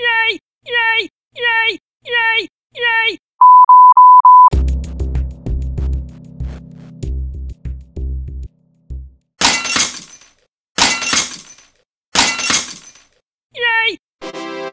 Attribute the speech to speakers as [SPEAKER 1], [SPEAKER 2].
[SPEAKER 1] Yay!